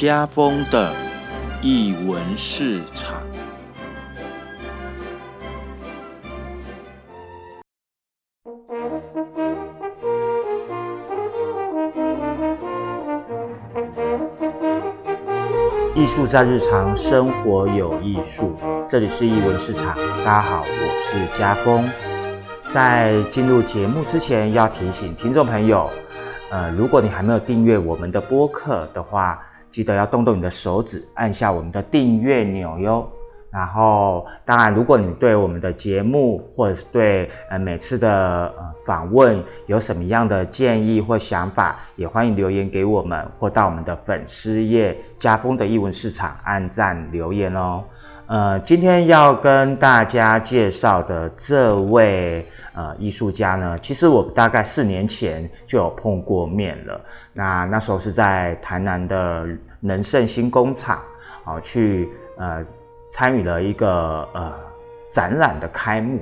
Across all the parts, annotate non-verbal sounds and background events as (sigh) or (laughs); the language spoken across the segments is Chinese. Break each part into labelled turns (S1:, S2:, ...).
S1: 家风的译文市场。
S2: 艺术在日常生活有艺术，这里是艺文市场。大家好，我是家峰。在进入节目之前，要提醒听众朋友，呃，如果你还没有订阅我们的播客的话，记得要动动你的手指，按下我们的订阅钮哟。然后，当然，如果你对我们的节目或者是对呃每次的呃访问有什么样的建议或想法，也欢迎留言给我们，或到我们的粉丝页家风的译文市场按赞留言哦。呃，今天要跟大家介绍的这位呃艺术家呢，其实我大概四年前就有碰过面了。那那时候是在台南的能盛新工厂，啊，去呃。参与了一个呃展览的开幕，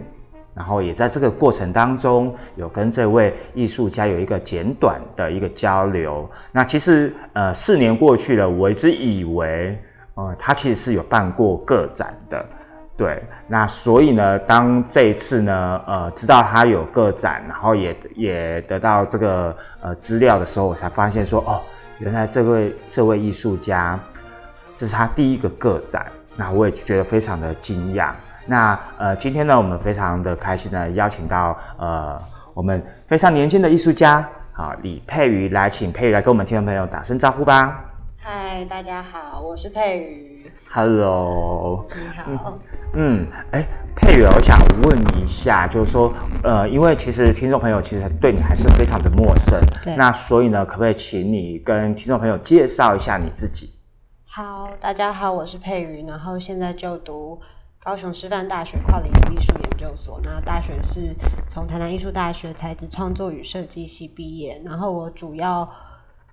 S2: 然后也在这个过程当中有跟这位艺术家有一个简短的一个交流。那其实呃四年过去了，我一直以为呃他其实是有办过个展的，对。那所以呢，当这一次呢呃知道他有个展，然后也也得到这个呃资料的时候，我才发现说哦，原来这位这位艺术家这是他第一个个展。那我也觉得非常的惊讶。那呃，今天呢，我们非常的开心呢邀请到呃，我们非常年轻的艺术家，好李佩瑜来，请佩瑜来跟我们听众朋友打声招呼吧。
S3: 嗨，大家好，我是佩瑜。
S2: Hello，
S3: 你好。
S2: 嗯，哎，佩瑜，我想问一下，就是说，呃，因为其实听众朋友其实对你还是非常的陌生，
S3: 对。
S2: 那所以呢，可不可以请你跟听众朋友介绍一下你自己？
S3: 好，大家好，我是佩瑜，然后现在就读高雄师范大学跨领域艺术研究所。那大学是从台南艺术大学材质创作与设计系毕业，然后我主要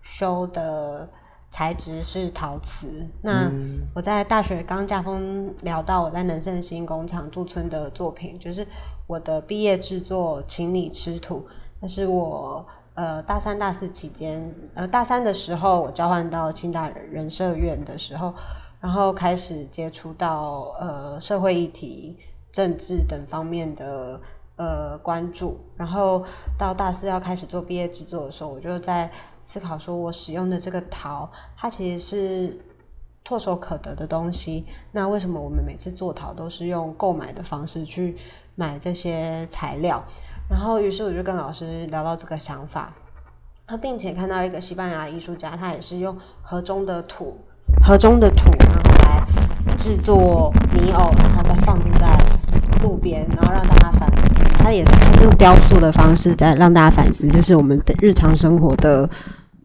S3: 修的材质是陶瓷。那我在大学刚架风聊到我在能盛新工厂驻村的作品，就是我的毕业制作《请你吃土》，那是我。呃，大三、大四期间，呃，大三的时候我交换到清大人社院的时候，然后开始接触到呃社会议题、政治等方面的呃关注，然后到大四要开始做毕业制作的时候，我就在思考说，我使用的这个陶，它其实是唾手可得的东西，那为什么我们每次做陶都是用购买的方式去买这些材料？然后，于是我就跟老师聊到这个想法，他并且看到一个西班牙艺术家，他也是用河中的土，河中的土，然后来制作泥偶，然后再放置在路边，然后让大家反思。他也是，他是用雕塑的方式在让大家反思，就是我们的日常生活的，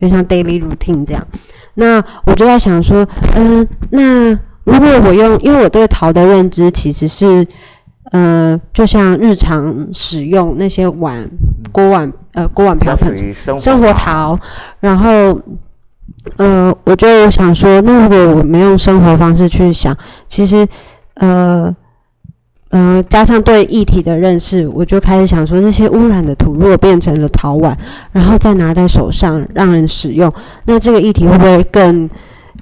S3: 就像 daily routine 这样。那我就在想说，嗯，那如果我用，因为我对陶的认知其实是。呃，就像日常使用那些碗、锅碗，呃，锅碗瓢盆，生活陶。然后，呃，我就想说，那如果我们用生活方式去想，其实，呃，嗯，加上对议题的认识，我就开始想说，这些污染的土如果变成了陶碗，然后再拿在手上让人使用，那这个议题会不会更？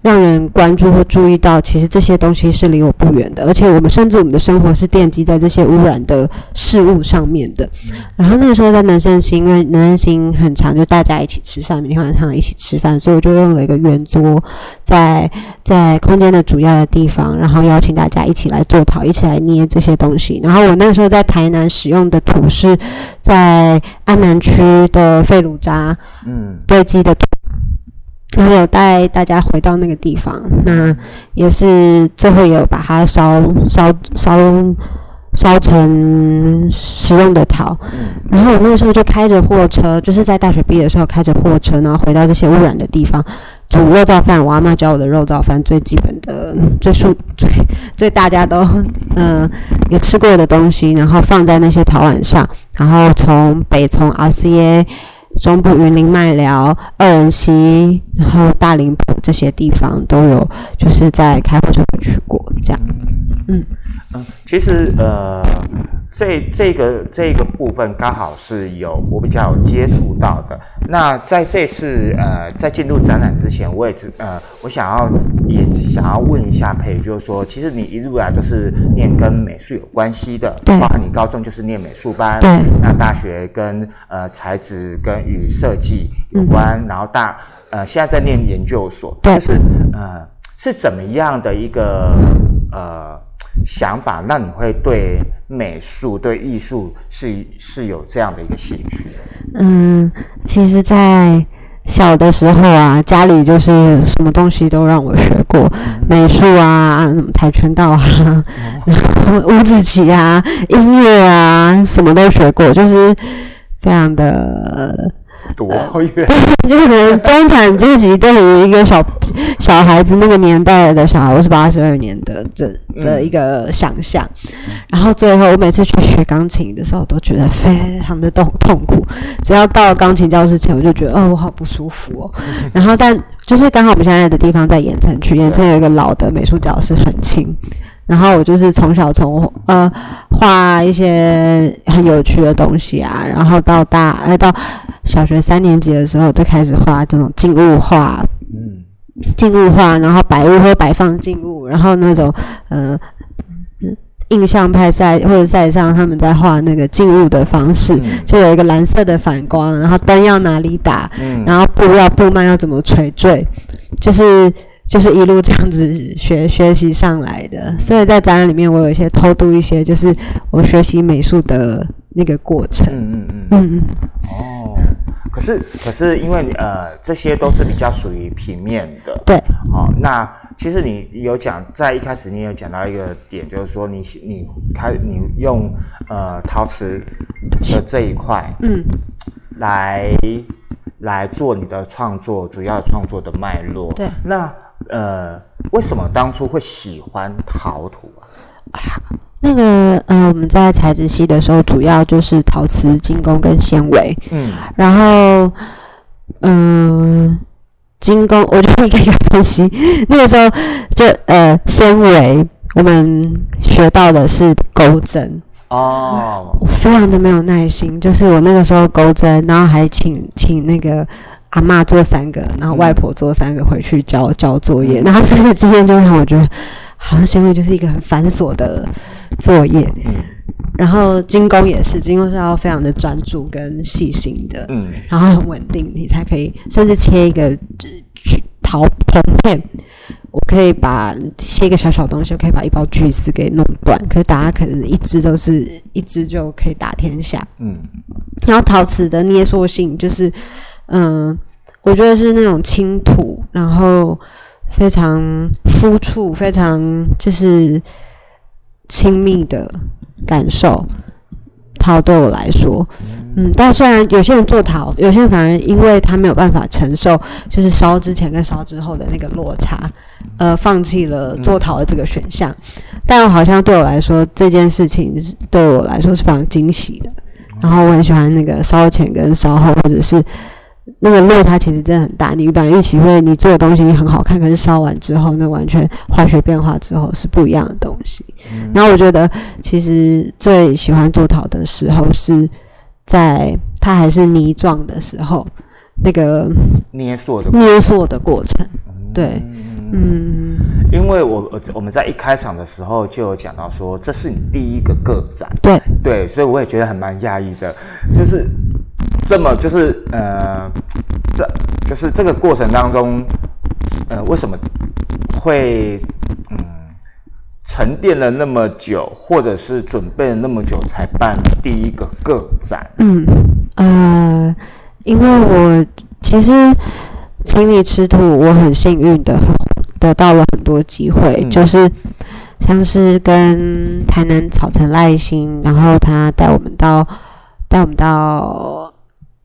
S3: 让人关注或注意到，其实这些东西是离我不远的，而且我们甚至我们的生活是奠基在这些污染的事物上面的。然后那个时候在南山星，因为南山星很长，就大家一起吃饭，每天晚上一起吃饭，所以我就用了一个圆桌，在在空间的主要的地方，然后邀请大家一起来做陶，一起来捏这些东西。然后我那个时候在台南使用的土是在安南区的废炉渣，嗯，堆积的土。然后有带大家回到那个地方，那也是最后也有把它烧烧烧烧成食用的陶。然后我那个时候就开着货车，就是在大学毕业的时候开着货车，然后回到这些污染的地方煮肉燥饭。我阿妈教我的肉燥饭最基本的、(laughs) 最素、最最大家都嗯有吃过的东西，然后放在那些陶碗上，然后从北从 RCA。中部云林麦寮、二人溪，然后大林埔这些地方都有，就是在开火车去过这样。
S2: 嗯嗯，其实呃，这这个这个部分刚好是有我比较有接触到的。那在这次呃在进入展览之前，我也是呃我想要也想要问一下佩，就是说，其实你一路来都是念跟美术有关系的，
S3: 对
S2: 包括你高中就是念美术班，
S3: 对
S2: 那大学跟呃材质跟与设计有关，然后大呃现在在念研究所，
S3: 对。
S2: 就是呃是怎么样的一个呃想法，让你会对美术对艺术是是有这样的一个兴趣？
S3: 嗯，其实，在小的时候啊，家里就是什么东西都让我学过，美术啊，跆拳道啊，然后五子棋啊，音乐啊，什么都学过，就是非常的，
S2: 多 (laughs) 远？
S3: 就是可能中产阶级对于一个小 (laughs) 小孩子那个年代的小孩，我是八十二年的这的一个想象。然后最后，我每次去学钢琴的时候，都觉得非常的痛痛苦。只要到了钢琴教室前，我就觉得哦，我好不舒服哦。(laughs) 然后，但就是刚好我们现在的地方在盐城区，盐城有一个老的美术教室，很轻。然后我就是从小从呃画一些很有趣的东西啊，然后到大呃到小学三年级的时候就开始画这种静物画，
S2: 嗯
S3: 静物画，然后摆物会摆放静物，然后那种呃印象派赛或者赛上他们在画那个静物的方式，
S2: 嗯。
S3: 就有一个蓝色的反光，然后灯要哪里打，
S2: 嗯。
S3: 然后布要布幔要怎么垂坠，就是就是一路这样子学 (laughs) 学习上来的。所以在展览里面，我有一些偷渡一些，就是我学习美术的那个过程。
S2: 嗯嗯嗯。
S3: 嗯嗯，
S2: 哦，可是可是因为呃这些都是比较属于平面的，
S3: 对，
S2: 哦，那其实你有讲在一开始你有讲到一个点，就是说你你开你用呃陶瓷的这一块
S3: 嗯，
S2: 来来做你的创作，主要创作的脉络。
S3: 对，
S2: 那呃为什么当初会喜欢陶土啊？
S3: 那个呃，我们在材质系的时候，主要就是陶瓷、精工跟纤维。
S2: 嗯
S3: 然后，嗯、精工我就一个一个分析。(laughs) 那个时候就呃，纤维我们学到的是钩针，
S2: 哦，
S3: 我非常的没有耐心，就是我那个时候钩针，然后还请请那个阿妈做三个，然后外婆做三个回去交交作业，然后这个经验就让我觉得，好像纤维就是一个很繁琐的作业。
S2: 嗯
S3: 然后精工也是，精工是要非常的专注跟细心的，
S2: 嗯
S3: 然后很稳定，你才可以甚至切一个呃陶铜片，我可以把切一个小小东西，我可以把一包锯丝给弄断。可是大家可能一支都是一支就可以打天下。
S2: 嗯
S3: 然后陶瓷的捏塑性就是，嗯，我觉得是那种轻土，然后非常肤触，非常就是亲密的感受。陶对我来说，嗯，但虽然有些人做陶，有些人反而因为他没有办法承受，就是烧之前跟烧之后的那个落差，呃，放弃了做陶的这个选项。但好像对我来说，这件事情是对我来说是非常惊喜的。然后我很喜欢那个烧前跟烧后，或者是那个落差其实真的很大。你本来预期会你做的东西很好看，可是烧完之后，那完全化学变化之后是不一样的东西。然后我觉得其实最喜欢做陶的时候是在它还是泥状的时候，那个
S2: 捏塑的
S3: 捏塑的过程。对，嗯，
S2: 因为我我我们在一开场的时候就有讲到说，这是你第一个个展，
S3: 对，
S2: 对，所以我也觉得很蛮讶异的，就是这么就是呃，这就是这个过程当中，呃，为什么会嗯沉淀了那么久，或者是准备了那么久才办第一个个展？
S3: 嗯，呃，因为我其实请你吃土，我很幸运的得到了很多机会，
S2: 嗯
S3: 就是像是跟台南草城赖心，然后他带我们到带我们到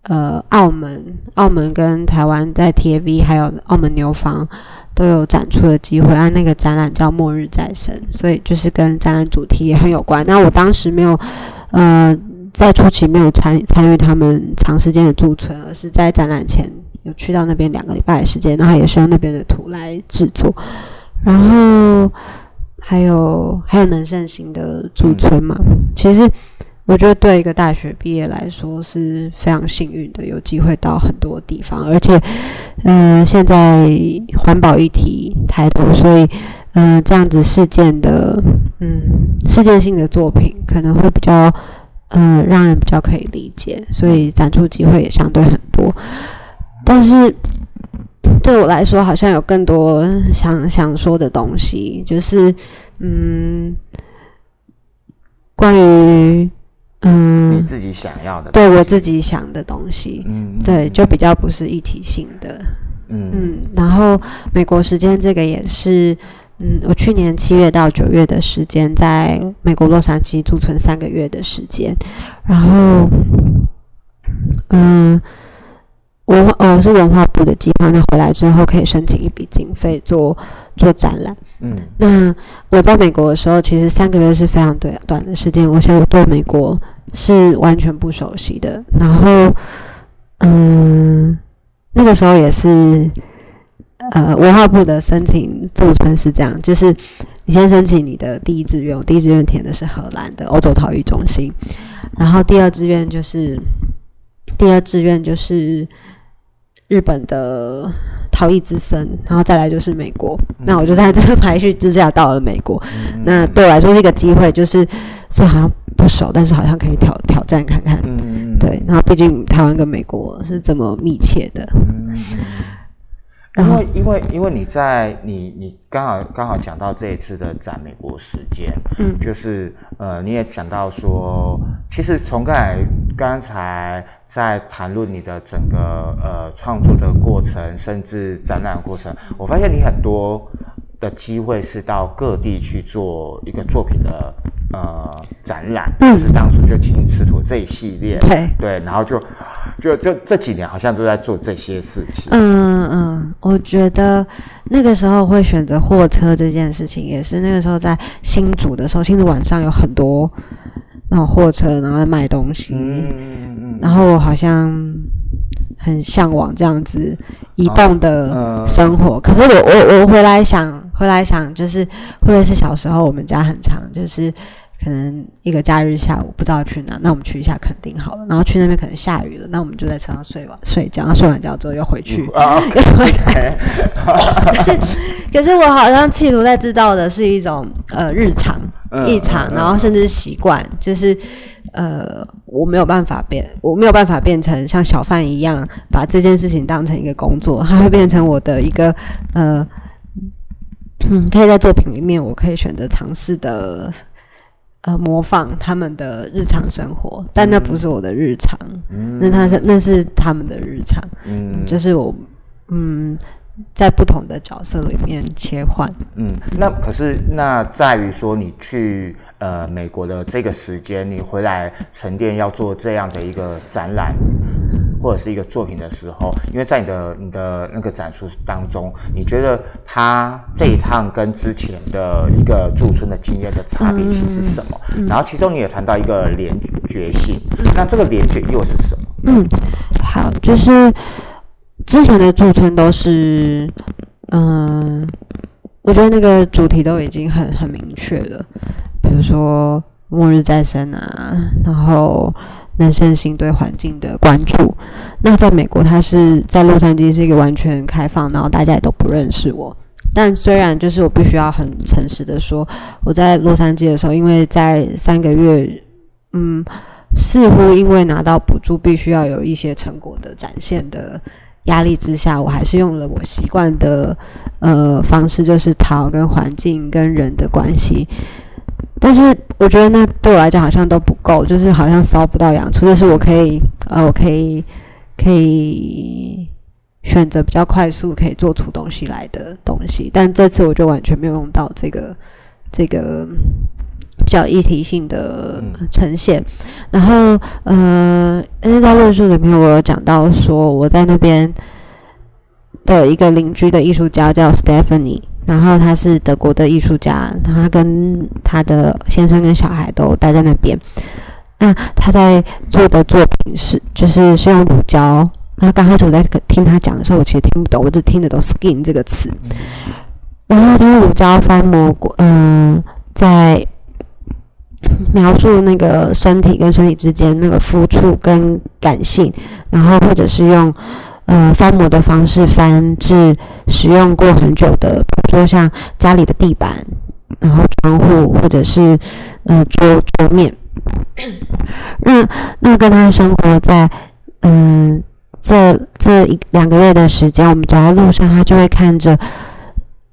S3: 呃澳门，澳门跟台湾在 T.V. 还有澳门牛房都有展出的机会，啊，那个展览叫《末日再生》，所以就是跟展览主题也很有关。那我当时没有呃。在初期没有参参与他们长时间的驻村，而是在展览前有去到那边两个礼拜的时间，然后也是用那边的图来制作。然后还有还有能盛行的驻村嘛。其 (laughs) 实我觉得对一个大学毕业来说是非常幸运的，有机会到很多地方，而且嗯，现在环保议题抬头，所以嗯，这样子事件的嗯事件性的作品可能会比较嗯让人比较可以理解，所以展出机会也相对很多，但是。对我来说，好像有更多想想说的东西，就是嗯，关于
S2: 嗯你自己想要的，
S3: 对我自己想的东西，嗯，对，就比较不是一体性的，嗯嗯。然后美国时间这个也是，嗯，我去年七月到九月的时间，在美国洛杉矶驻存三个月的时间，然后嗯。文化呃是文化部的计划，那回来之后可以申请一笔经费做做展览。嗯，那我在美国的时候，其实三个月是非常短短的时间，而且我对美国是完全不熟悉的。然后，嗯，那个时候也是呃文化部的申请驻村是这样，就是你先申请你的第一志愿，我第一志愿填的是荷兰的欧洲陶艺中心，然后第二志愿就是第二志愿就是。日本的陶艺之声，然后再来就是美国。那我就在这个排序之下到了美国。那对我来说是一个机会，就是虽然好像不熟，但是好像可以挑挑战看看。嗯对，然后毕竟台湾跟美国是这么密切的。
S2: 嗯因为因为因为你在你你刚好刚好讲到这一次的展美国时间，嗯，就是呃你也讲到说，其实从刚才刚才在谈论你的整个呃创作的过程，甚至展览过程，我发现你很多。的机会是到各地去做一个作品的呃展览，就是当初就青瓷土这一系列，
S3: 对
S2: 对，然后就就就这几年好像都在做这些事情。
S3: 嗯嗯，我觉得那个时候会选择货车这件事情，也是那个时候在新竹的时候，新竹晚上有很多那种货车，然后在卖东西，嗯嗯嗯，然后我好像。很向往这样子移动的生活，可是我我我回来想，回来想，就是会不会是小时候我们家很长，就是可能一个假日下午不知道去哪，那我们去一下垦丁好了，然后去那边可能下雨了，那我们就在车上睡吧睡觉，然后睡完觉之后又回去。(laughs) 可是可是我好像企图在制造的是一种呃日常异常，然后甚至习惯，就是。呃，我没有办法变，我没有办法变成像小贩一样把这件事情当成一个工作，它会变成我的一个呃，嗯，可以在作品里面，我可以选择尝试的呃模仿他们的日常生活，但那不是我的日常，那他是那是他们的日常，嗯，就是我嗯。在不同的角色里面切换。
S2: 嗯，那可是那在于说，你去呃美国的这个时间，你回来沉淀要做这样的一个展览或者是一个作品的时候，因为在你的你的那个展出当中，你觉得他这一趟跟之前的一个驻村的经验的差别性是什么？然后其中你也谈到一个连觉性，那这个连觉又是什么？
S3: 嗯，好，就是。之前的驻村都是，嗯，我觉得那个主题都已经很很明确了，比如说末日再生啊，然后男生性对环境的关注。那在美国，它是在洛杉矶是一个完全开放，然后大家也都不认识我。但虽然就是我必须要很诚实的说，我在洛杉矶的时候，因为在三个月，嗯，似乎因为拿到补助，必须要有一些成果的展现的。压力之下，我还是用了我习惯的呃方式，就是逃跟环境跟人的关系。但是我觉得那对我来讲好像都不够，就是好像烧不到痒处。就是我可以呃，我可以可以选择比较快速可以做出东西来的东西，但这次我就完全没有用到这个这个。比较议题性的呈现，然后呃，因为在论述里面我有讲到说，我在那边的一个邻居的艺术家叫 Stephanie，然后他是德国的艺术家，他跟他的先生跟小孩都待在那边。那他在做的作品是，就是是用乳胶。那刚开始我在听他讲的时候，我其实听不懂，我只听得懂 “skin” 这个词。然后他用乳胶翻模过，嗯、在描述那个身体跟身体之间那个肤触跟感性，然后或者是用呃翻模的方式翻至使用过很久的，比如说像家里的地板，然后窗户或者是呃桌桌面。(coughs) 那那跟他生活在嗯、这这一两个月的时间，我们走在路上，他就会看着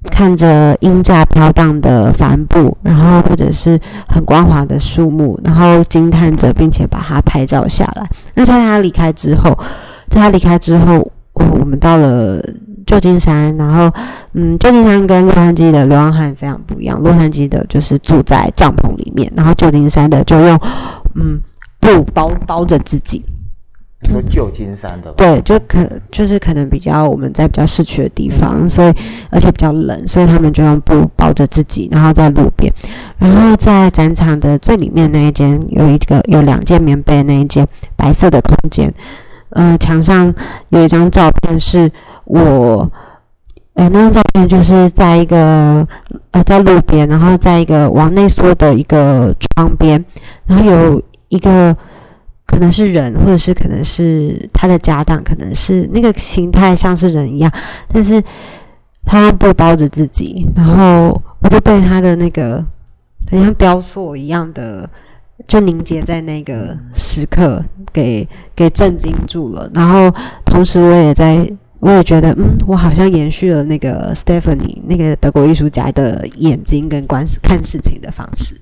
S3: 看着鹰架飘荡的帆布，然后或者是很光滑的树木，然后惊叹着，并且把它拍照下来。那在他离开之后，在他离开之后，我我们到了旧金山，然后嗯，旧金山跟洛杉矶的流浪汉非常不一样，洛杉矶的就是住在帐篷里面，然后旧金山的就用嗯布包包着自己。
S2: 你说旧金山的吧？
S3: 对，就可就是可能比较我们在比较市区的地方，所以而且比较冷，所以他们就用布包着自己，然后在路边，然后在展场的最里面那一间有一个有两件棉被那一间白色的空间，呃，墙上有一张照片是我。呃，那张照片就是在一个呃在路边，然后在一个往内缩的一个窗边，然后有一个可能是人，或者是可能是他的家当，可能是那个形态像是人一样，但是他用布包着自己，然后我就被他的那个很像雕塑一样的，就凝结在那个时刻给给震惊住了。然后同时我也在，我也觉得，嗯，我好像延续了那个 Stephanie 那个德国艺术家的眼睛跟观看事情的方式。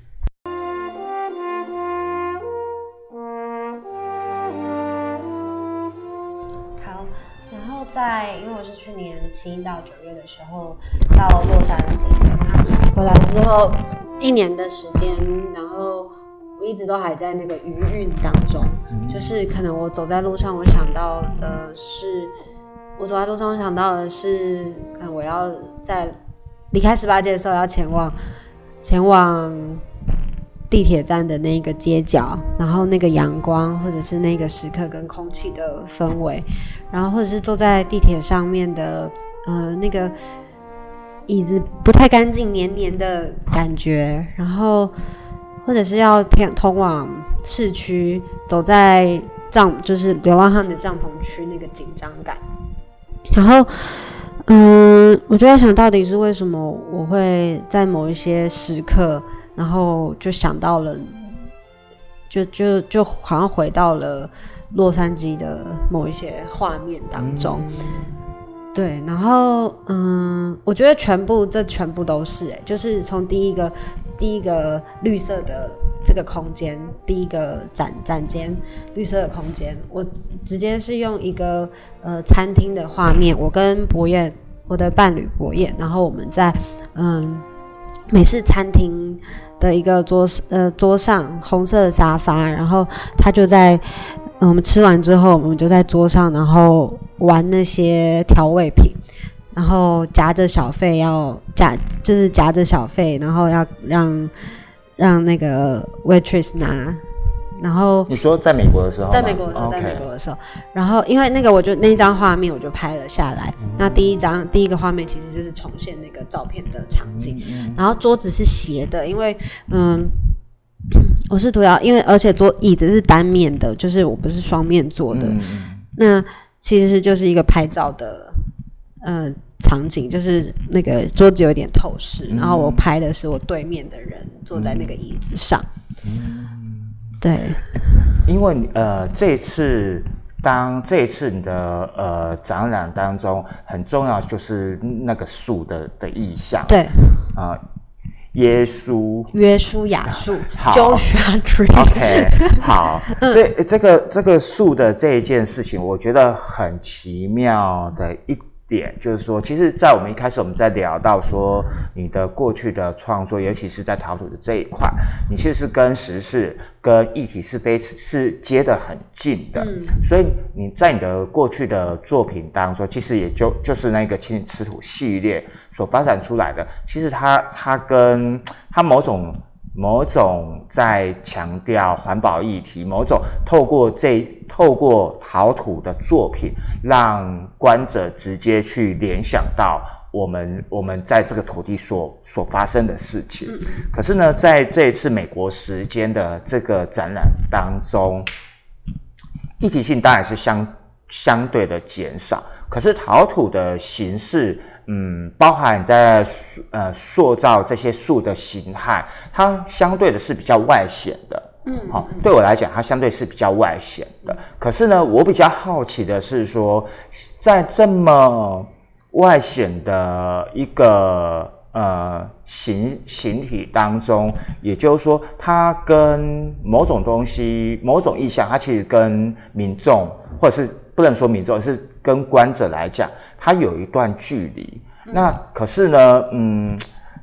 S3: 好，然后在因为我是去年七到九月的时候到洛杉矶，那回来之后一年的时间，然后我一直都还在那个余韵当中，就是可能我走在路上，我想到的是，我走在路上，我想到的是，可能我要在离开十八街的时候要前往前往地铁站的那个街角，然后那个阳光，或者是那个时刻跟空气的氛围，然后或者是坐在地铁上面的呃那个椅子不太干净、黏黏的感觉，然后或者是要通通往市区，走在帐就是流浪汉的帐篷区那个紧张感，然后。嗯，我就在想到底是为什么我会在某一些时刻，然后就想到了，就就就好像回到了洛杉矶的某一些画面当中。对，然后嗯，我觉得全部这全部都是哎、就是从第一个第一个绿色的这个空间，第一个展展间绿色的空间，我直接是用一个呃餐厅的画面，我跟博彦我的伴侣博彦，然后我们在嗯美式餐厅的一个桌呃桌上红色的沙发，然后他就在我们吃完之后，我们就在桌上，然后玩那些调味品。然后夹着小费要夹，就是夹着小费，然后要让让那个 waitress 拿，然后
S2: 你说在美国的时候，
S3: 在美国的时候，在美国的时候，然后因为那个我就那张画面我就拍了下来。那第一张第一个画面其实就是重现那个照片的场景，然后桌子是斜的，因为嗯。(clears throat) 我是图要，因为而且桌椅子是单面的，就是我不是双面坐的。
S2: 嗯。
S3: 那其实就是一个拍照的呃场景，就是那个桌子有点透视，然后我拍的是我对面的人坐在那个椅子上。对，
S2: 因为呃，这一次当这一次你的呃展览当中很重要就是那个树的的意象，
S3: 对，
S2: 啊、耶稣。
S3: 约书亚树
S2: 好
S3: ，Joshua Tree。
S2: OK，好，(laughs)
S3: 嗯。
S2: 这这个这个树的这一件事情，我觉得很奇妙的一点就是说，其实，在我们一开始我们在聊到说你的过去的创作，尤其是在陶土的这一块，你其实是跟时事、跟议题是非是接得很近的，所以你在你的过去的作品当中，其实也就就是那个青瓷土系列所发展出来的，其实它它跟它某种。某种在强调环保议题，某种透过这透过陶土的作品，让观者直接去联想到我们我们在这个土地所所发生的事情。可是呢，在这一次美国时间的这个展览当中，议题性当然是相相对的减少。可是陶土的形式，嗯，包含在呃塑造这些树的形态，它相对的是比较外显的。嗯，好，对我来讲，它相对是比较外显的。可是呢，我比较好奇的是说，在这么外显的一个呃形形体当中，也就是说，它跟某种东西、某种意象，它其实跟民众，或者是不能说民众，是跟观者来讲，它有一段距离。那可是呢，嗯。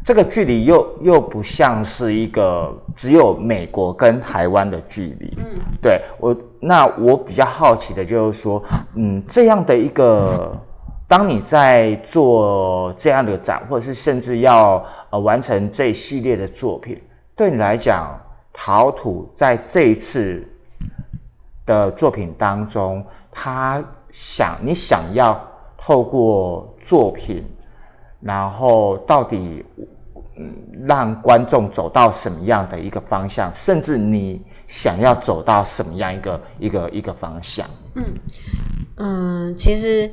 S2: 这个距离又又不像是一个只有美国跟台湾的距离，嗯，对我那我比较好奇的就是说，嗯，这样的一个，当你在做这样的展，或者是甚至要呃完成这一系列的作品，对你来讲，陶土在这一次的作品当中，他想你想要透过作品，然后到底。嗯，让观众走到什么样的一个方向，甚至你想要走到什么样一个一个一个方向？
S3: 嗯嗯，其实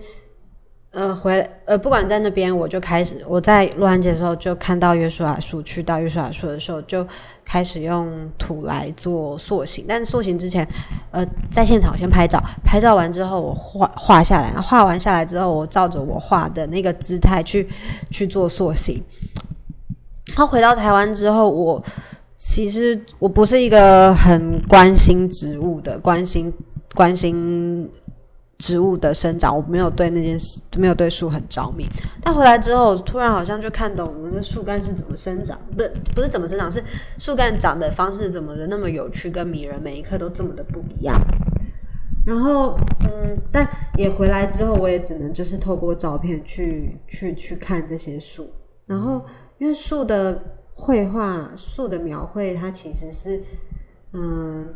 S3: 呃，回呃，不管在那边，我就开始我在洛杉矶的时候就看到约书亚树，去到约书亚树的时候就开始用土来做塑形。但是塑形之前，呃，在现场先拍照，拍照完之后我画画下来，画完下来之后，我照着我画的那个姿态去去做塑形。他回到台湾之后，我其实我不是一个很关心植物的，关心关心植物的生长，我没有对那件事，没有对树很着迷。但回来之后，突然好像就看懂那个树干是怎么生长，不不是怎么生长，是树干长的方式怎么的那么有趣跟迷人，每一棵都这么的不一样。然后，嗯，但也回来之后，我也只能就是透过照片去去去看这些树，然后。因为树的绘画、树的描绘，它其实是，嗯，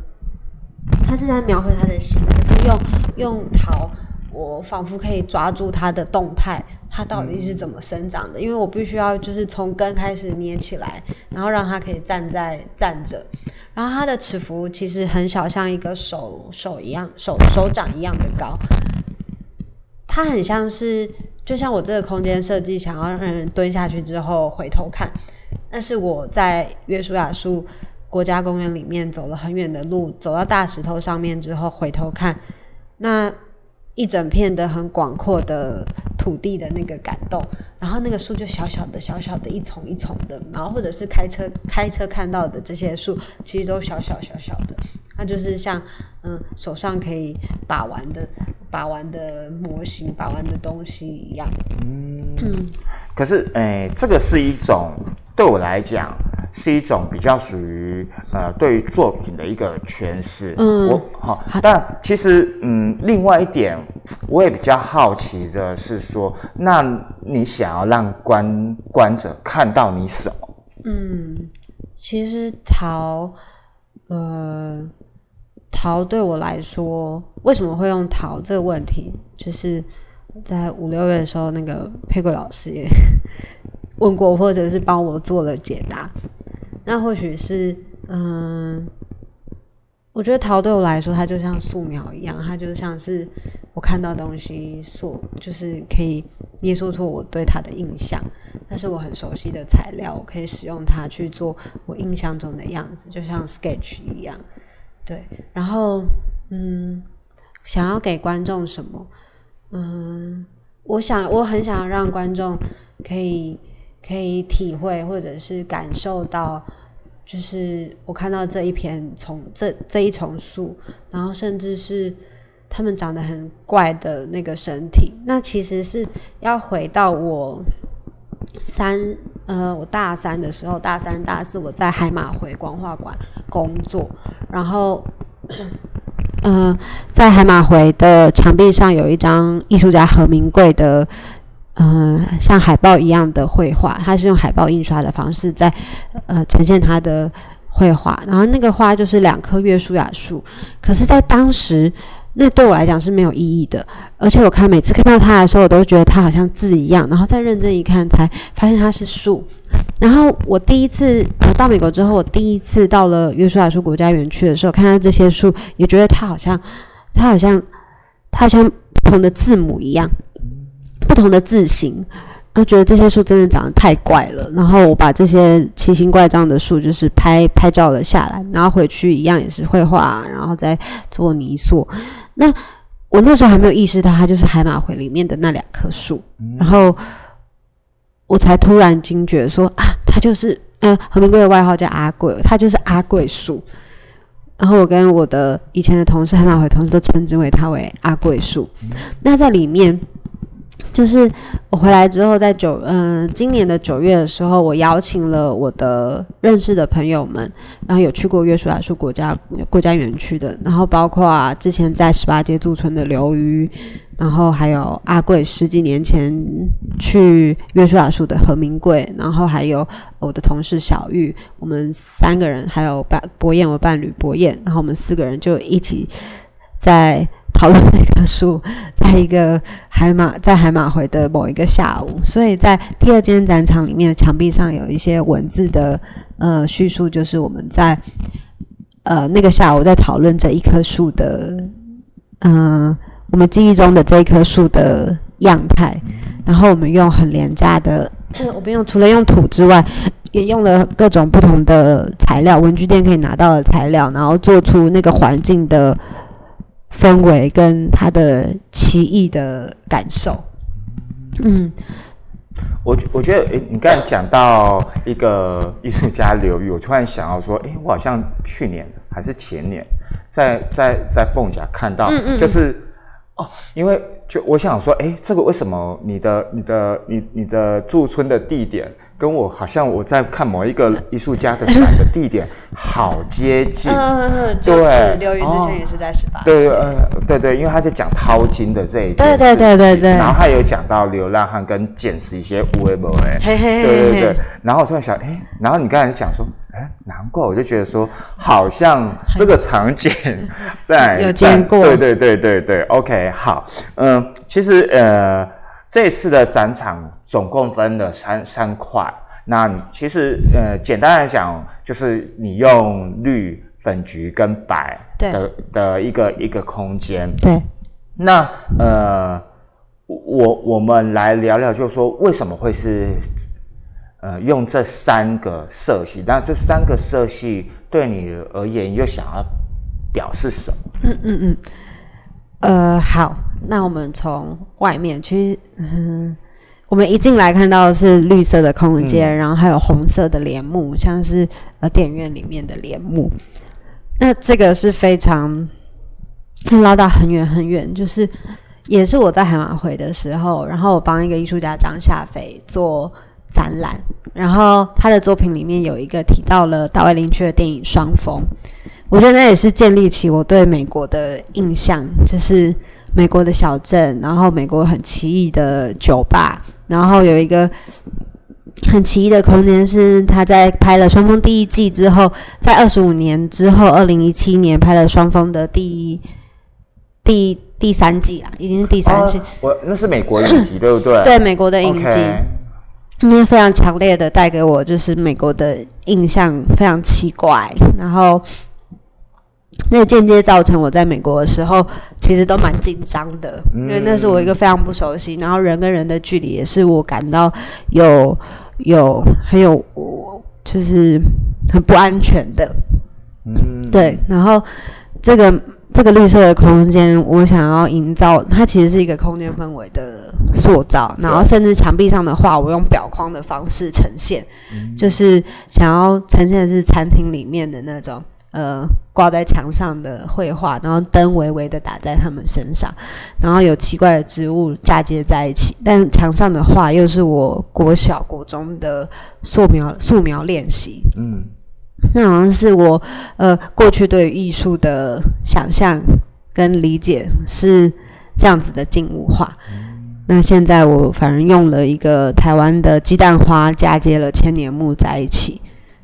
S3: 他是在描绘他的形，可是用用陶，我仿佛可以抓住它的动态，它到底是怎么生长的？因为我必须要就是从根开始捏起来，然后让它可以站在站着，然后它的尺幅其实很小，像一个手手一样，手手掌一样的高，它很像是。就像我这个空间设计，想要让人蹲下去之后回头看，但是我在约书亚树国家公园里面走了很远的路，走到大石头上面之后回头看，那一整片的很广阔的土地的那个感动，然后那个树就小小的、小小的一丛一丛的，然后或者是开车开车看到的这些树，其实都小小小小的，它就是像嗯手上可以把玩的。把玩的模型，把玩的东西一样。
S2: 嗯，可是，诶，这个是一种对我来讲是一种比较属于呃，对于作品的一个诠释。嗯，我好，但其实，嗯，另外一点，我也比较好奇的是说，那你想要让观观者看到你什么？
S3: 嗯，其实陶，呃。陶对我来说，为什么会用陶这个问题，就是在五六月的时候，那个佩贵老师也问过，或者是帮我做了解答。那或许是，嗯，我觉得陶对我来说，它就像素描一样，它就像是我看到东西所，就是可以捏塑出我对它的印象。那是我很熟悉的材料，我可以使用它去做我印象中的样子，就像 sketch 一样。对，然后嗯，想要给观众什么？嗯，我想我很想让观众可以可以体会或者是感受到，就是我看到这一片丛这这一丛树，然后甚至是他们长得很怪的那个身体，那其实是要回到我三呃我大三的时候，大三大四我在海马回光画馆工作。然后，嗯，在海马回的墙壁上有一张艺术家何明贵的，嗯，像海报一样的绘画。它是用海报印刷的方式在，呃，呈现它的绘画，然后那个花就是两棵月树雅树，可是，在当时。那对我来讲是没有意义的，而且我看每次看到它的时候，我都觉得它好像字一样，然后再认真一看，才发现它是树。然后我第一次到美国之后，我第一次到了约书亚树国家园区的时候，看到这些树，也觉得它好像，它好像，它好像不同的字母一样，不同的字形。我觉得这些树真的长得太怪了，然后我把这些奇形怪状的树就是拍拍照了下来，然后回去一样也是绘画，然后再做泥塑。那我那时候还没有意识到，它就是海马回里面的那两棵树，然后我才突然惊觉说啊，它就是嗯何明贵的外号叫阿贵，它就是阿贵树。然后我跟我的以前的同事海马回同事都称之为它为阿贵树。那在里面。就是我回来之后，在九嗯今年的九月的时候，我邀请了我的认识的朋友们，然后有去过约书亚树国家国家园区的，然后包括啊之前在十八街驻村的刘瑜，然后还有阿贵十几年前去约书亚树的何明贵，然后还有我的同事小玉，我们三个人还有伴博彦我伴侣博彦，然后我们四个人就一起在。讨论那棵树，在一个海马在海马回的某一个下午，所以在第二间展场里面的墙壁上有一些文字的呃叙述，就是我们在呃那个下午在讨论这一棵树的嗯我们记忆中的这一棵树的样态，然后我们用很廉价的，我们用除了用土之外，也用了各种不同的材料，文具店可以拿到的材料，然后做出那个环境的。氛围跟他的奇异的感受，嗯，
S2: 我我觉得，诶，你刚才讲到一个艺术家刘玉，我突然想到说，诶，我好像去年还是前年，在在在凤甲看到，就是哦，因为就我想说，诶，这个为什么你的你的你你的驻村的地点？跟我好像我在看某一个艺术家的展的地点好接近，
S3: 对，刘宇之前也是在十八，
S2: 对，呃，对对，因为他在讲淘金的这一
S3: 对对对对对，
S2: 然后他有讲到流浪汉跟捡拾一些无为不为，对对对，然后我突然想，哎，然后你刚才讲说，哎，难怪我就觉得说，好像这个场景 (laughs) 在
S3: 有见过，
S2: 对对对对对，OK，好，嗯，其实呃。这次的展场总共分了三三块，那其实呃简单来讲，就是你用绿、粉、橘跟白的的一个一个空间。
S3: 对，
S2: 那呃我我们来聊聊，就是说为什么会是呃用这三个色系？那这三个色系对你而言又想要表示什么？嗯嗯嗯。
S3: 呃，好，那我们从外面，其实，嗯，我们一进来看到的是绿色的空间，然后还有红色的帘幕，像是呃电影院里面的帘幕。那这个是非常拉到很远很远，就是也是我在海马会的时候，然后我帮一个艺术家张夏飞做展览，然后他的作品里面有一个提到了大卫林区的电影《双峰》。我觉得那也是建立起我对美国的印象，就是美国的小镇，然后美国很奇异的酒吧，然后有一个很奇异的空间，是他在拍了《双峰》第一季之后，在二十五年之后，二零一七年拍了《双峰》的第一第第三季啊，已经是第三季。
S2: 我那是美国影集，对不对？(laughs)
S3: 对，美国的影集，因为非常强烈的带给我就是美国的印象非常奇怪，然后。那间接造成我在美国的时候，其实都蛮紧张的，因为那是我一个非常不熟悉，然后人跟人的距离也是我感到有有很有就是很不安全的。嗯，对。然后这个这个绿色的空间，我想要营造，它其实是一个空间氛围的塑造，然后甚至墙壁上的画，我用表框的方式呈现，就是想要呈现的是餐厅里面的那种。呃，挂在墙上的绘画，然后灯微微的打在他们身上，然后有奇怪的植物嫁接在一起，但墙上的画又是我国小国中的素描素描练习。嗯，那好像是我呃过去对艺术的想象跟理解是这样子的静物画。那现在我反而用了一个台湾的鸡蛋花嫁接了千年木在一起。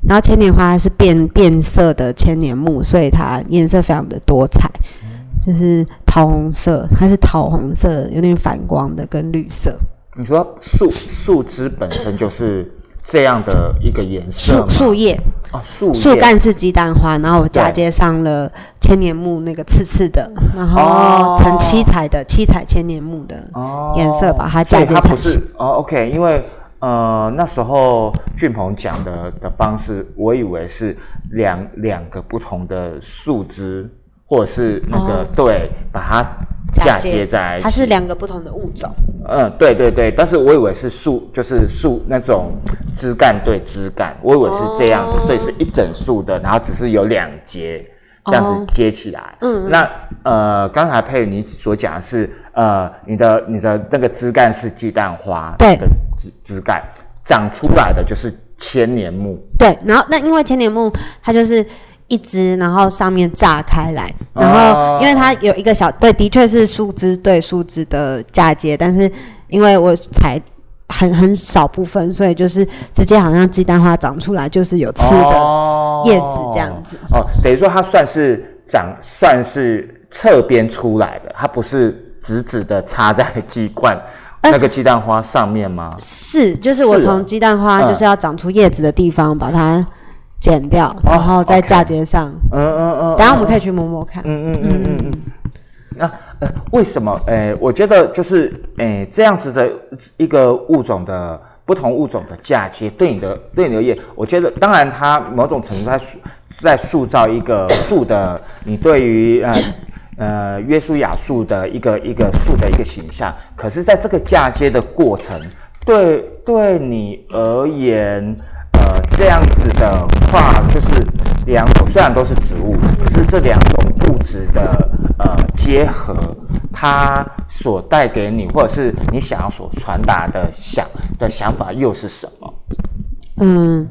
S3: 然后千年花它是变变色的千年木，所以它颜色非常的多彩，就是桃红色，它是桃红色，有点反光的，跟绿色。
S2: 你说树树枝本身就是这样的一个颜色吗？
S3: 树树叶
S2: 哦，树叶
S3: 树干是鸡蛋花，然后我嫁接上了千年木那个刺刺的，然
S2: 哦
S3: 后成七彩的七彩千年木的
S2: 哦
S3: 颜色把它嫁接
S2: 它不是。哦，OK，因为呃那时候俊鹏讲的的方式，我以为是两两个不同的树枝，或者是那个、
S3: 哦
S2: 对，把它嫁接在一起。
S3: 它是两个不同的物种。
S2: 嗯，对对对，但是我以为是树，就是树那种枝干对枝干，我以为是这样子，
S3: 哦
S2: 所以是一整树的，然后只是有两节这样子
S3: 哦
S2: 接起来。
S3: 嗯
S2: 那呃，刚才佩你所讲的是，呃，你的你的那个枝干是鸡蛋花
S3: 对
S2: 的枝枝干，长出来的就是千年木。
S3: 对，然后那因为千年木它就是一枝，然后上面炸开来，然
S2: 哦
S3: 后因为它有一个小对，的确是树枝对树枝的嫁接，但是因为我采很很少部分，所以就是直接好像鸡蛋花长出来就是有吃的
S2: 哦
S3: 叶子这样子。
S2: 哦，等于说它算是长，算是侧边出来的，它不是直直的插在鸡冠、那个鸡蛋花上面吗？
S3: 是，就是我从鸡蛋花
S2: 嗯
S3: 就是要长出叶子的地方把它剪掉，然后在
S2: 哦 OK
S3: 嫁接上。
S2: 嗯嗯嗯。
S3: 等一下我们可以去摸摸看。
S2: 嗯嗯嗯嗯嗯。那呃，为什么？呃，我觉得就是呃这样子的一个物种的不同物种的嫁接，对你的对你而言，我觉得当然它某种程度在塑在塑造一个树的你对于呃呃约书亚树的一个一个树的一个形象。可是，在这个嫁接的过程，对对你而言，呃，这样子的话，就是两种虽然都是植物，可是这两种物质的呃结合，它所带给你，或者是你想要所传达的想的想法又是什么？
S3: 嗯，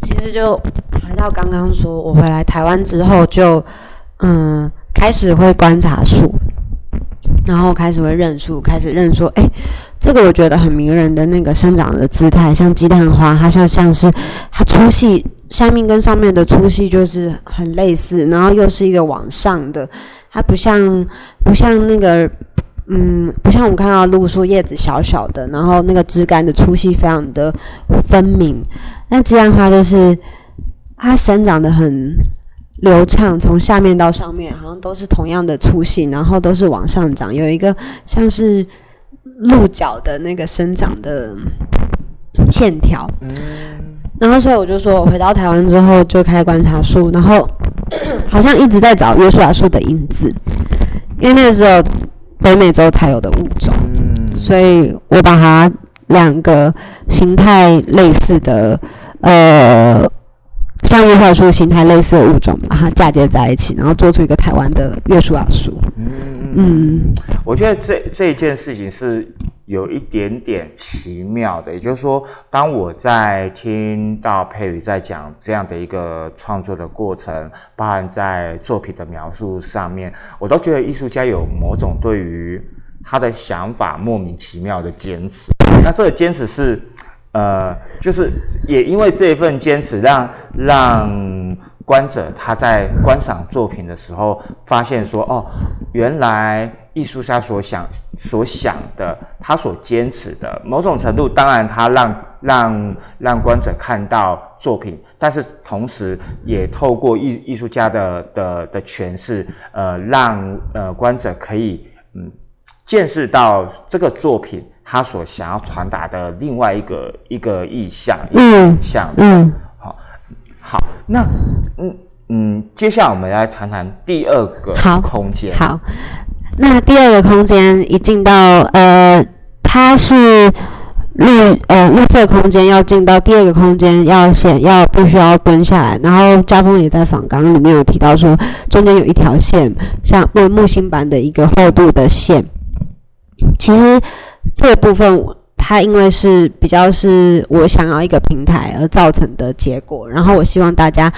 S3: 其实就回到刚刚说，我回来台湾之后就嗯开始会观察树，然后开始会认树，开始认说，哎、这个我觉得很迷人的那个生长的姿态，像鸡蛋花，它像像是它粗细下面跟上面的粗细就是很类似，然后又是一个往上的，它不像不像那个。嗯，不像我们看到露树叶子小小的，然后那个枝干的粗细非常的分明。那鸡蛋花就是它生长的很流畅，从下面到上面好像都是同样的粗细，然后都是往上涨，有一个像是鹿角的那个生长的线条。然后所以我就说，我回到台湾之后就开始观察树，然后好像一直在找约书亚树的影子，因为那个时候北美洲才有的物种。
S2: 嗯
S3: 所以我把它两个形态类似的，呃，像约书亚树形态类似的物种，把它嫁接在一起，然后做出一个台湾的月书亚树。嗯，
S2: 我觉得这这一件事情是有一点点奇妙的，也就是说，当我在听到佩宇在讲这样的一个创作的过程，包含在作品的描述上面，我都觉得艺术家有某种对于他的想法莫名其妙的坚持。那这个坚持是，呃，就是也因为这一份坚持让，让观者他在观赏作品的时候，发现说，哦，原来艺术家所想所想的，他所坚持的，某种程度，当然他让让让观者看到作品，但是同时也透过艺艺术家的的的诠释，呃，让呃观者可以嗯见识到这个作品他所想要传达的另外一个一个意向，一个
S3: 嗯
S2: 影像。
S3: 嗯，
S2: 好，那嗯嗯，接下来我们来谈谈第二个
S3: 好
S2: 空间。
S3: 好。那第二个空间一进到呃，它是绿呃绿色空间，要进到第二个空间，要先要必须要蹲下来。然后家峰也在访纲里面有提到说，中间有一条线，像木木星板的一个厚度的线。其实这个部分它因为是比较是我想要一个平台而造成的结果，然后我希望大家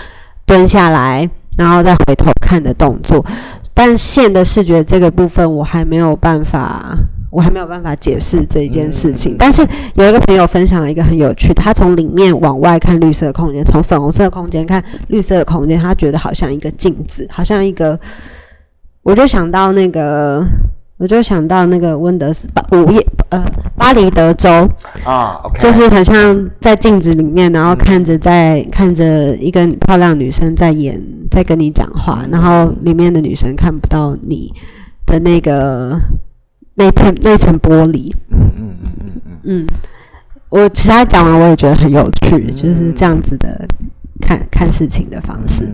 S3: 蹲下来，然后再回头看的动作。但线的视觉这个部分我还没有办法我还没有办法解释这一件事情。但是有一个朋友分享了一个很有趣，他从里面往外看绿色的空间，从粉红色的空间看绿色的空间，他觉得好像一个镜子，好像一个，我就想到那个。我就想到那个温德斯巴午夜呃巴黎德州
S2: 啊
S3: 就是很像在镜子里面，然后看着在看着一个漂亮女生在演，在跟你讲话，然后里面的女生看不到你的那个那片那层玻璃。嗯嗯嗯嗯嗯嗯，我其他讲完我也觉得很有趣，就是这样子的。看看事情的方式，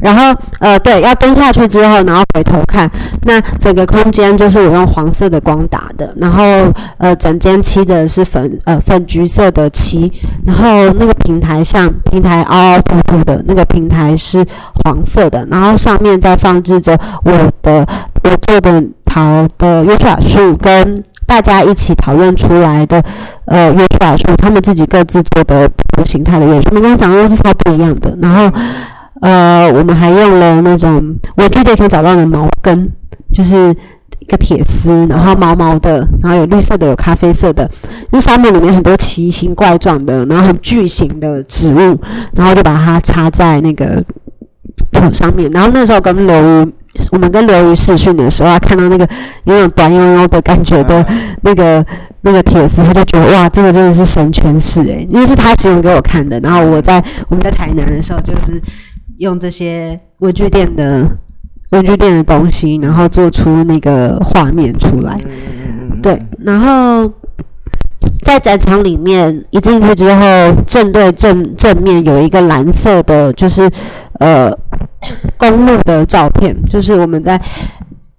S3: 然后呃，对，要蹲下去之后，然后回头看，那整个空间就是我用黄色的光打的，然后呃，整间漆的是粉呃粉橘色的漆，然后那个平台上平台凹凹凸凸的那个平台是黄色的，然后上面再放置着我的我做的桃的约书亚树跟。大家一起讨论出来的，呃，约出来说他们自己各自做的不同形态的约束，每个人长得都是超不一样的。然后，呃，我们还用了那种我觉得可以找到的毛根，就是一个铁丝，然后毛毛的，然后有绿色的，有咖啡色的，因为沙漠里面很多奇形怪状的，然后很巨型的植物，然后就把它插在那个土上面。然后那时候跟刘。我们跟刘瑜试训的时候，他看到那个有种短悠悠的感觉的那个那个铁丝，他就觉得哇，这个真的是神诠释诶，因为是他形容给我看的。然后我在我们在台南的时候，就是用这些文具店的文具店的东西，然后做出那个画面出来。对，然后在展场里面一进去之后，正对正正面有一个蓝色的，就是呃。公路的照片，就是我们在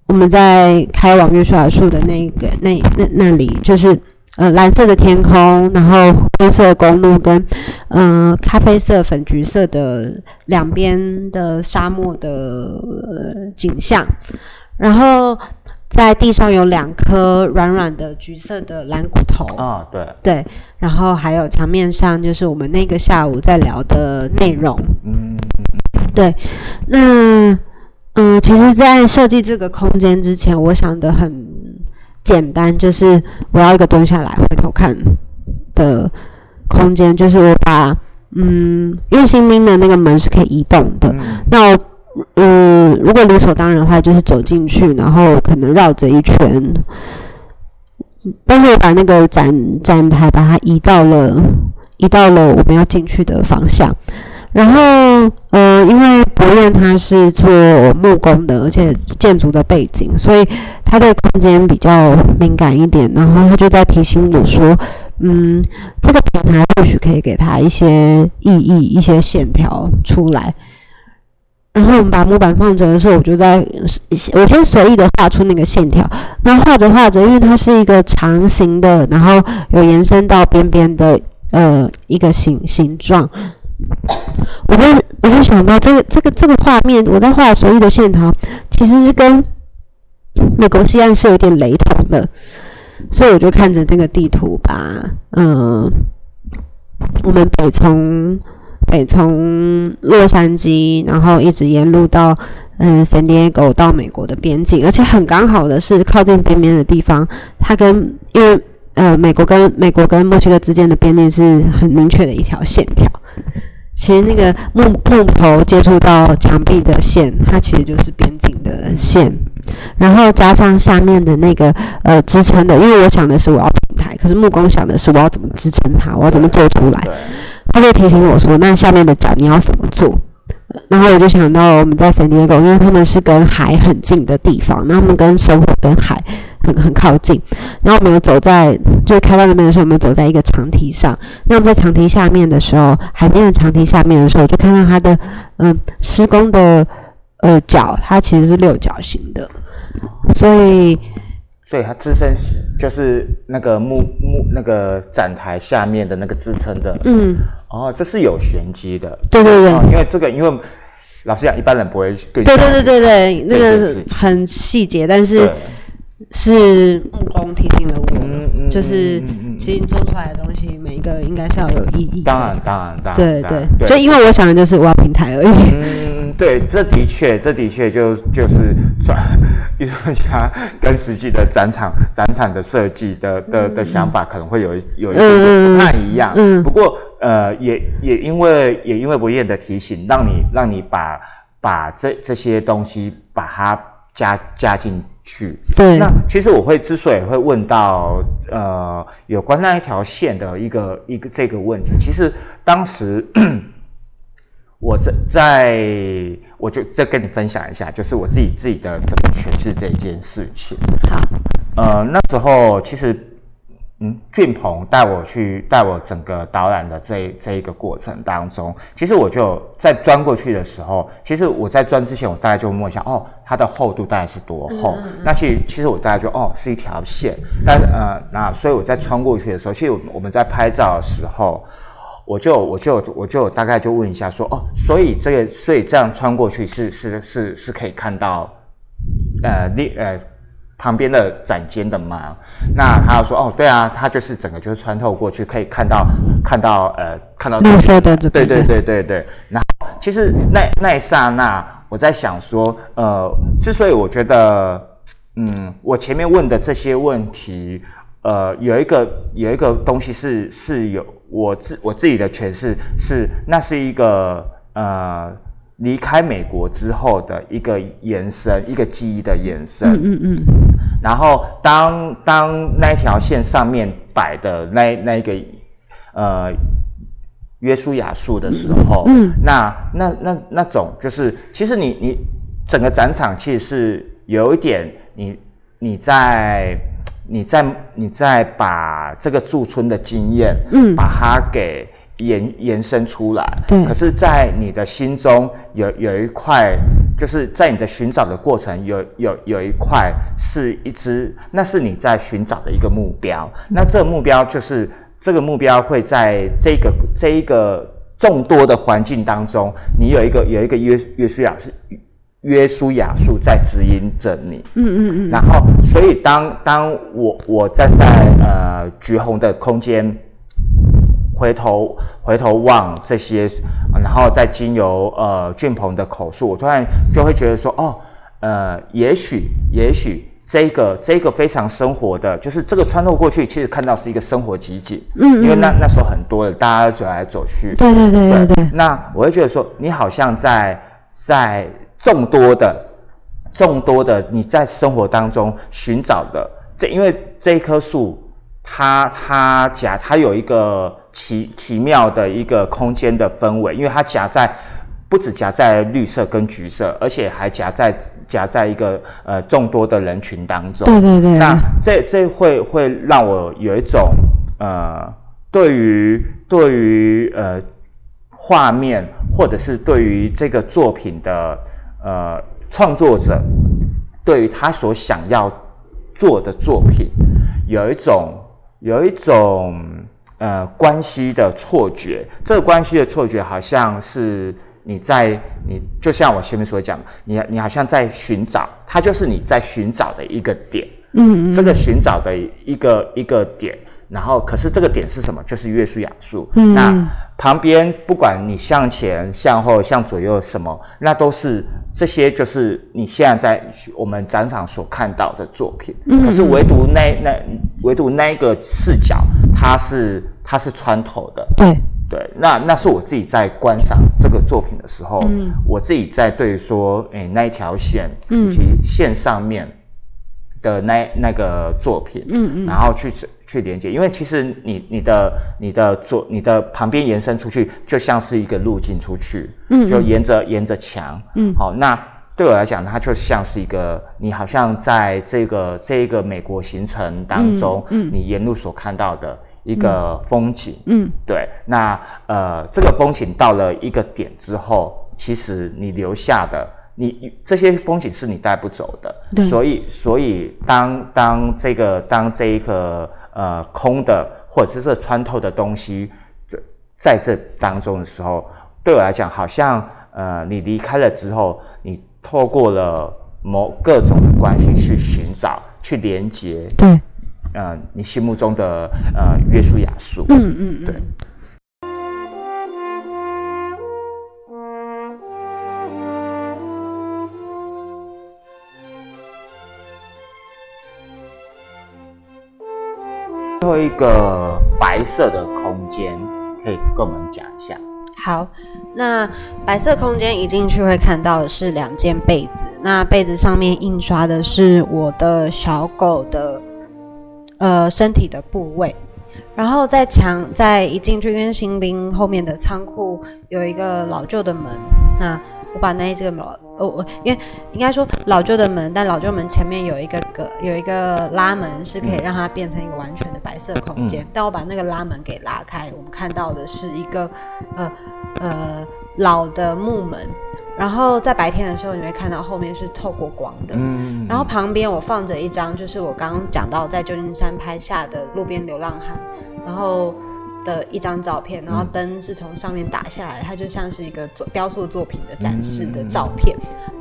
S3: 我们在开往约书亚树的那个那那那里，就是呃蓝色的天空，然后灰色公路跟嗯咖啡色、粉橘色的两边的沙漠的景象，然后在地上有两颗软软的橘色的蓝骨头。
S2: 啊，对。
S3: 对，然后还有墙面上就是我们那个下午在聊的内容，嗯。对，那嗯，其实，在设计这个空间之前，我想的很简单，就是我要一个蹲下来回头看的空间，就是我把嗯，因为新兵的那个门是可以移动的，那嗯，如果理所当然的话，就是走进去，然后可能绕着一圈，但是我把那个展展台把它移到了移到了我们要进去的方向。然后，呃，因为博彦他是做木工的，而且建筑的背景，所以他对空间比较敏感一点。然后他就在提醒我说：“嗯，这个平台或许可以给他一些意义、一些线条出来。”然后我们把木板放着的时候，我就在我先随意的画出那个线条。那画着画着，因为它是一个长形的，然后有延伸到边边的呃一个形形状。我就我就想到这个这个这个画面，我在画所有的线条，其实是跟美国西岸是有点雷同的，所以我就看着那个地图吧，嗯，我们北从北从洛杉矶，然后一直沿路到嗯，San Diego 到美国的边境，而且很刚好的是靠近边边的地方，它跟因为呃美国跟美国跟墨西哥之间的边境是很明确的一条线条。其实那个木木头接触到墙壁的线，它其实就是边境的线，然后加上下面的那个呃支撑的，因为我想的是我要平台，可是木工想的是我要怎么支撑它，我要怎么做出来，他就提醒我说，那下面的脚你要怎么做？然后我就想到我们在圣地亚哥，因为他们是跟海很近的地方，那他们跟生活跟海。很很靠近，然后我们有走在，就开到那边的时候，我们走在一个长堤上。那我们在长堤下面的时候，海边的长堤下面的时候，就看到它的，嗯，施工的，呃，角，它其实是六角形的，所以，
S2: 所以它支撑是就是那个木木那个展台下面的那个支撑的，嗯，哦，这是有玄机的，
S3: 对对对，
S2: 因为这个，因为老实讲，一般人不会对，
S3: 对对对对对，那个很细节，但是。是木工提醒了我，就是其其实你做出来的东西，每一个应该是要有意义的。
S2: 当然，当然，当然，
S3: 对对，就因为我想的就是我要平台而已。
S2: 嗯，对，这的确，这的确就就是转艺术家跟实际的展场展场的设计的的的想法可能会有一有一点点不太一样。
S3: 嗯
S2: 不过呃，也也因为也因为不厌的提醒，让你让你把把这这些东西把它加加进去。
S3: 对
S2: 那其实我会之所以会问到呃有关那一条线的一个一个这个问题，其实当时 (clears throat) 我在在我就再跟你分享一下，就是我自己自己的怎么诠释这件事情。
S3: 好，
S2: 呃，那时候其实，嗯，俊鹏带我去带我整个导览的这这一个过程当中，其实我就在钻过去的时候，其实我在钻之前，我大概就摸一下，哦，它的厚度大概是多厚？那其实其实我大概就哦是一条线，但呃那所以我在穿过去的时候，其实我我们在拍照的时候。我就我就我就大概就问一下说哦，所以这个所以这样穿过去是是是是可以看到呃另呃旁边的展间的嘛？那他就说哦，对啊，他就是整个就是穿透过去，可以看到看到呃看到
S3: 绿色的
S2: 对对对对对。然后其实那那一刹那，我在想说，呃，之所以我觉得，嗯，我前面问的这些问题，呃，有一个有一个东西是是有我自我自己的诠释是，那是一个呃离开美国之后的一个延伸，一个记忆的延伸。
S3: 嗯嗯，
S2: 然后当当那一条线上面摆的那那一个呃约书亚树的时候，嗯，那那那那种就是，其实你你整个展场其实是有一点你你在你在你在把这个驻村的经验，嗯，把它给延延伸出来，
S3: 对
S2: 可是，在你的心中有有一块，就是在你的寻找的过程，有有有一块是一只，那是你在寻找的一个目标。那这个目标就是这个目标会在这个这一个众多的环境当中，你有一个有一个约约书亚是约书亚树在指引着你。嗯嗯嗯。然后，所以当当我我站在呃橘红的空间。回头回头望这些，然后再经由呃俊鹏的口述，我突然就会觉得说，哦，呃，也许也许这个这个非常生活的，就是这个穿透过去，其实看到是一个生活集锦，嗯因为那那时候很多的，大家走来走去，
S3: 对对对对对，
S2: 那我会觉得说，你好像在在众多的众多的你在生活当中寻找的这，因为这一棵树，它它假它有一个奇奇妙的一个空间的氛围，因为它夹在。不止夹在绿色跟橘色，而且还夹在夹在一个呃众多的人群当中。
S3: 对对对
S2: 那这这会会让我有一种呃，对于对于呃画面，或者是对于这个作品的呃创作者，对于他所想要做的作品，有一种有一种呃关系的错觉。这个关系的错觉，好像是你在你就像我前面所讲，你你好像在寻找，它就是你在寻找的一个点。嗯，这个寻找的一个一个点，然后可是这个点是什么？就是约束亚树。嗯，那旁边不管你向前、向后、向左右什么，那都是这些，就是你现在在我们展场所看到的作品。嗯，可是唯独那那唯独那一个视角，它是它是穿透的。
S3: 对，
S2: 对，那那是我自己在观赏这个作品的时候，嗯。我自己在对说，诶、那一条线以及线上面的那那个作品，嗯嗯，然后去去连接，因为其实你你的你的左你的旁边延伸出去，就像是一个路径出去，嗯，就沿着沿着墙，嗯，好，那对我来讲，它就像是一个你好像在这个这一个美国行程当中，嗯，你沿路所看到的一个风景，嗯，对，那呃，这个风景到了一个点之后，其实你留下的。你这些风景是你带不走的，所以所以当当这个当这一个呃空的或者是这穿透的东西这在这当中的时候，对我来讲，好像呃你离开了之后，你透过了某各种的关系去寻找、去连接，
S3: 对，
S2: 呃你心目中的呃约书亚树。
S3: 嗯嗯嗯，
S2: 对。最后一个白色的空间，可以跟我们讲一下。
S3: 好，那白色空间一进去会看到的是两件被子，那被子上面印刷的是我的小狗的呃身体的部位，然后在墙在一进去跟新兵后面的仓库有一个老旧的门，那我把那一这个老哦我因为应该说老旧的门，但老旧门前面有一个隔有一个拉门是可以让它变成一个完全的白色空间，但我把那个拉门给拉开，我们看到的是一个呃呃老的木门，然后在白天的时候你会看到后面是透过光的，
S2: 嗯
S3: 然后旁边我放着一张，就是我刚刚讲到在旧金山拍下的路边流浪汉，然后的一张照片，然后灯是从上面打下来，它就像是一个作雕塑作品的展示的照片，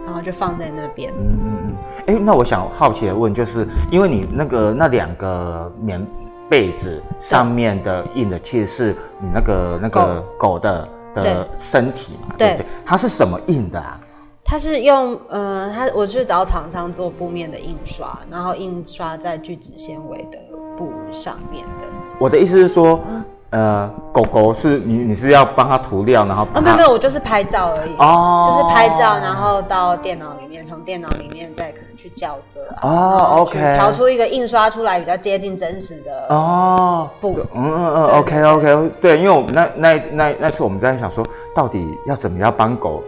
S3: 然后就放在那边。
S2: 嗯嗯嗯。哎，那我想好奇的问，就是因为你那个那两个棉被子上面的印的，其实是你那个那个狗的
S3: 对
S2: 的身体嘛，对不
S3: 对
S2: 对？它是什么印的啊？
S3: 它是用呃，它我去找厂商做布面的印刷，然后印刷在聚酯纤维的布上面的。
S2: 我的意思是说，呃，狗狗是你你是要帮它涂料，然后把
S3: 哦，没有没有，我就是拍照而已。
S2: 哦
S3: 就是拍照，然后到电脑里面，从电脑里面再可能去校色啊，
S2: 哦 OK
S3: 调出一个印刷出来比较接近真实的。
S2: 哦，
S3: 不
S2: 对嗯嗯嗯
S3: 对
S2: ，OK OK，对，因为我们那那那那次我们在想说，到底要怎么样帮狗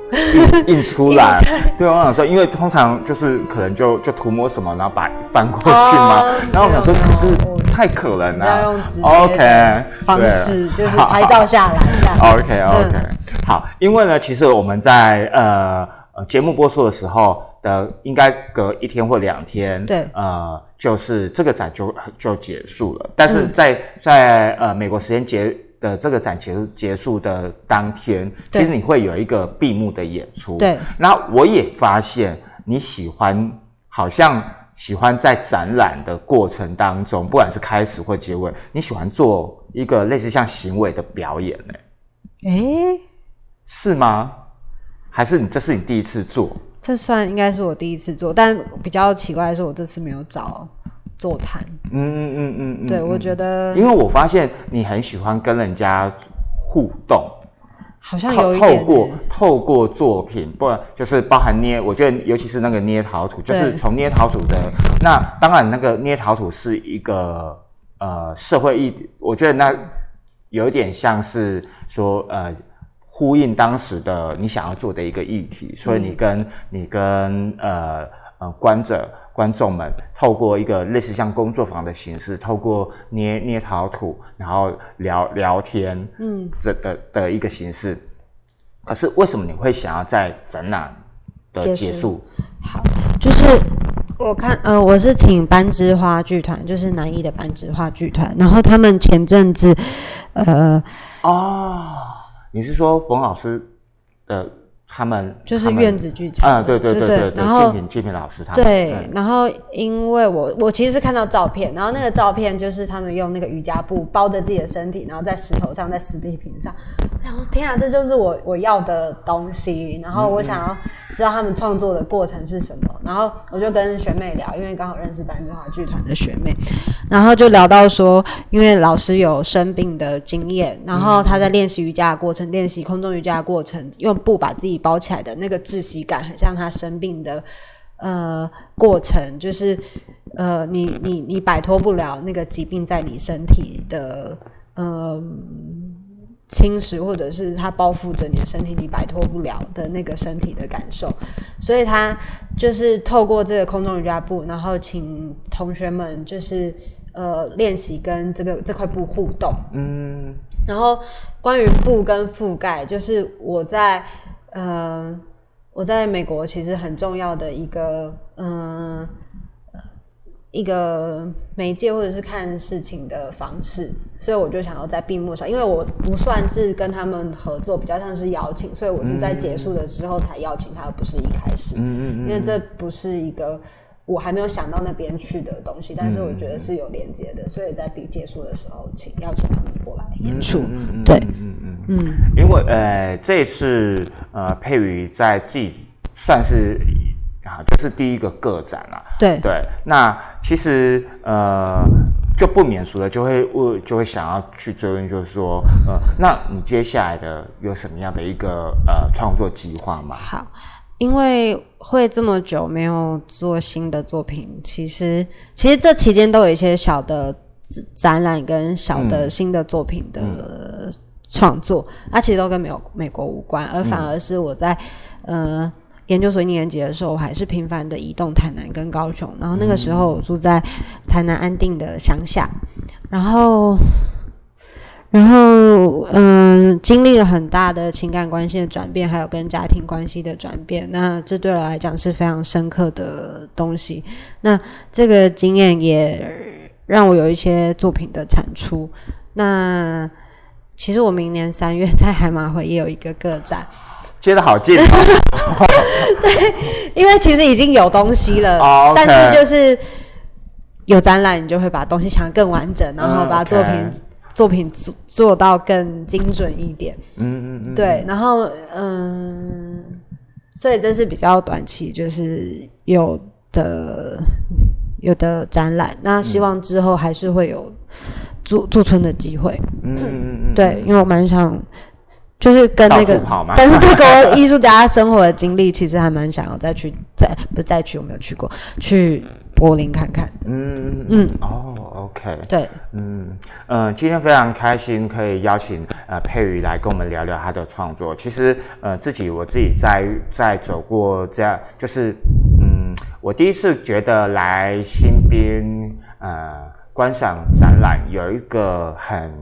S2: 印印出来？(laughs) 对，我想说，因为通常就是可能就就涂抹什么，然后把翻过去嘛。
S3: 哦
S2: 然后我想说，可是太可能了、
S3: 要用
S2: OK 对
S3: 式，(laughs) 就是拍照下来这样。
S2: OK OK，、好，因为呢，其实我们在呃呃节目播出的时候的，应该隔一天或两天，
S3: 对
S2: 呃，就是这个展就就结束了。但是在、在呃美国时间结的这个展结结束的当天，其实你会有一个闭幕的演出。
S3: 对，
S2: 那我也发现你喜欢，好像喜欢在展览的过程当中，不管是开始或结尾，你喜欢做一个类似像行为的表演呢、
S3: 诶，
S2: 是吗？还是你这是你第一次做？
S3: 这算应该是我第一次做，但比较奇怪的是，我这次没有找座谈。
S2: 嗯嗯嗯嗯嗯，
S3: 对，
S2: 嗯
S3: 我觉得
S2: 因为我发现你很喜欢跟人家互动，
S3: 好像
S2: 透透过
S3: 欸
S2: 透过作品，不然就是包含捏，我觉得尤其是那个捏陶土，就是从捏陶土的那当然那个捏陶土是一个呃社会议，我觉得那有一点像是说呃。呼应当时的你想要做的一个议题，所以你跟、你跟呃呃观者观众们透过一个类似像工作坊的形式，透过捏捏陶土，然后聊聊天，嗯，这的的一个形式。可是为什么你会想要在展览的
S3: 结束？好，就是我看，呃，我是请班之花剧团，就是南艺的班之花剧团，然后他们前阵子，呃，
S2: 哦，你是说冯老师的他们
S3: 就是院子剧场
S2: 啊？对对对对对，
S3: 然后
S2: 静品静品老师他们
S3: 对
S2: 嗯，
S3: 然后因为我我其实是看到照片，然后那个照片就是他们用那个瑜伽布包着自己的身体，然后在石头上，在石地坪上。然后天啊，这就是我我要的东西。然后我想要知道他们创作的过程是什么，然后我就跟学妹聊，因为刚好认识班之华剧团的学妹，然后就聊到说，因为老师有生病的经验，然后他在练习瑜伽的过程，练习空中瑜伽的过程，用布把自己包起来的那个窒息感，很像他生病的呃过程，就是呃你你你摆脱不了那个疾病在你身体的呃侵蚀，或者是它包覆着你的身体，你摆脱不了的那个身体的感受，所以他就是透过这个空中瑜伽布，然后请同学们就是呃练习跟这个这块布互动，
S2: 嗯。
S3: 然后关于布跟覆盖，就是我在呃我在美国其实很重要的一个嗯、呃一个媒介或者是看事情的方式，所以我就想要在闭幕上，因为我不算是跟他们合作，比较像是邀请，所以我是在结束的时候才邀请他，而不是一开始，
S2: 嗯嗯。
S3: 因为这不是一个我还没有想到那边去的东西，但是我觉得是有连接的，所以在比结束的时候，请邀请他们过来演出。对，
S2: 嗯嗯嗯，因为呃，这次呃，佩瑜在自己算是啊，就是第一个个展了。
S3: 对
S2: 对，那其实呃，就不免俗的就会我就会想要去追问，就是说呃，那你接下来的有什么样的一个呃创作计划吗？
S3: 好。因为会这么久没有做新的作品，其实其实这期间都有一些小的展览跟小的新的作品的创作，那其实都跟美美国无关，而反而是我在呃研究所一年级的时候，我还是频繁的移动台南跟高雄，然后那个时候我住在台南安定的乡下，然后。然后，嗯，经历了很大的情感关系的转变，还有跟家庭关系的转变，那这对我来讲是非常深刻的东西。那这个经验也让我有一些作品的产出。那其实我明年三月在海马会也有一个个展，
S2: 接的好近。
S3: 对，因为其实已经有东西了，但是就是有展览，你就会把东西想得更完整，然后把作品。作品做做到更精准一点，嗯嗯嗯，对，然后嗯，所以这是比较短期，就是有的有的展览，那希望之后还是会有驻驻村的机会，嗯嗯嗯，对，因为我蛮想。就是跟那个，(laughs) 但是这个艺术家生活的经历，其实还蛮想要再去再不再去，我没有去过，去柏林看看。嗯。
S2: 嗯。哦，OK，
S3: 对，
S2: 嗯嗯，今天非常开心可以邀请呃佩瑜来跟我们聊聊他的创作。其实呃自己我自己在在走过这样，就是嗯，我第一次觉得来新兵呃观赏展览有一个很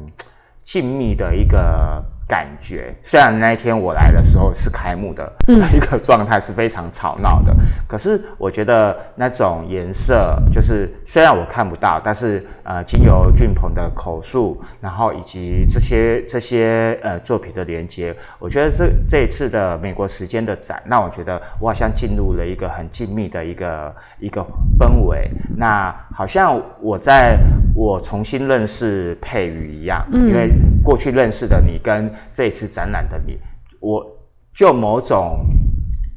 S2: 静谧的一个。感觉。虽然那一天我来的时候是开幕的 (laughs) 一个状态是非常吵闹的，可是我觉得那种颜色就是虽然我看不到，但是呃，经由俊鹏的口述，然后以及这些这些呃作品的连接，我觉得这这一次的美国时间的展，让我觉得我好像进入了一个很静谧的一个一个氛围。那好像我在我重新认识佩瑜一样，因为过去认识的你跟这次展览的你，我就某种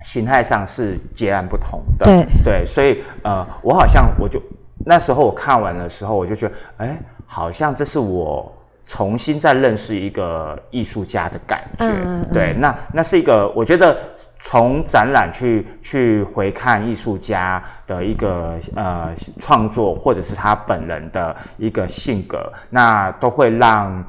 S2: 形态上是截然不同的。
S3: 对
S2: 对，所以呃，我好像我就那时候我看完的时候，我就觉得，哎，好像这是我重新再认识一个艺术家的感觉。对，那那是一个，我觉得从展览去去回看艺术家的一个呃创作，或者是他本人的一个性格，那都会让。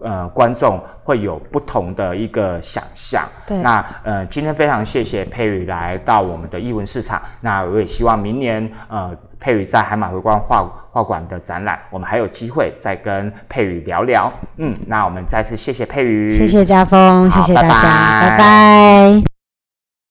S2: 呃，观众会有不同的一个想象。
S3: 对，
S2: 那呃，今天非常谢谢佩宇来到我们的艺文市场。那我也希望明年呃，佩宇在海马回光画画馆的展览，我们还有机会再跟佩宇聊聊。嗯，那我们再次谢谢佩宇，
S3: 谢谢家峰，谢谢大家，拜拜。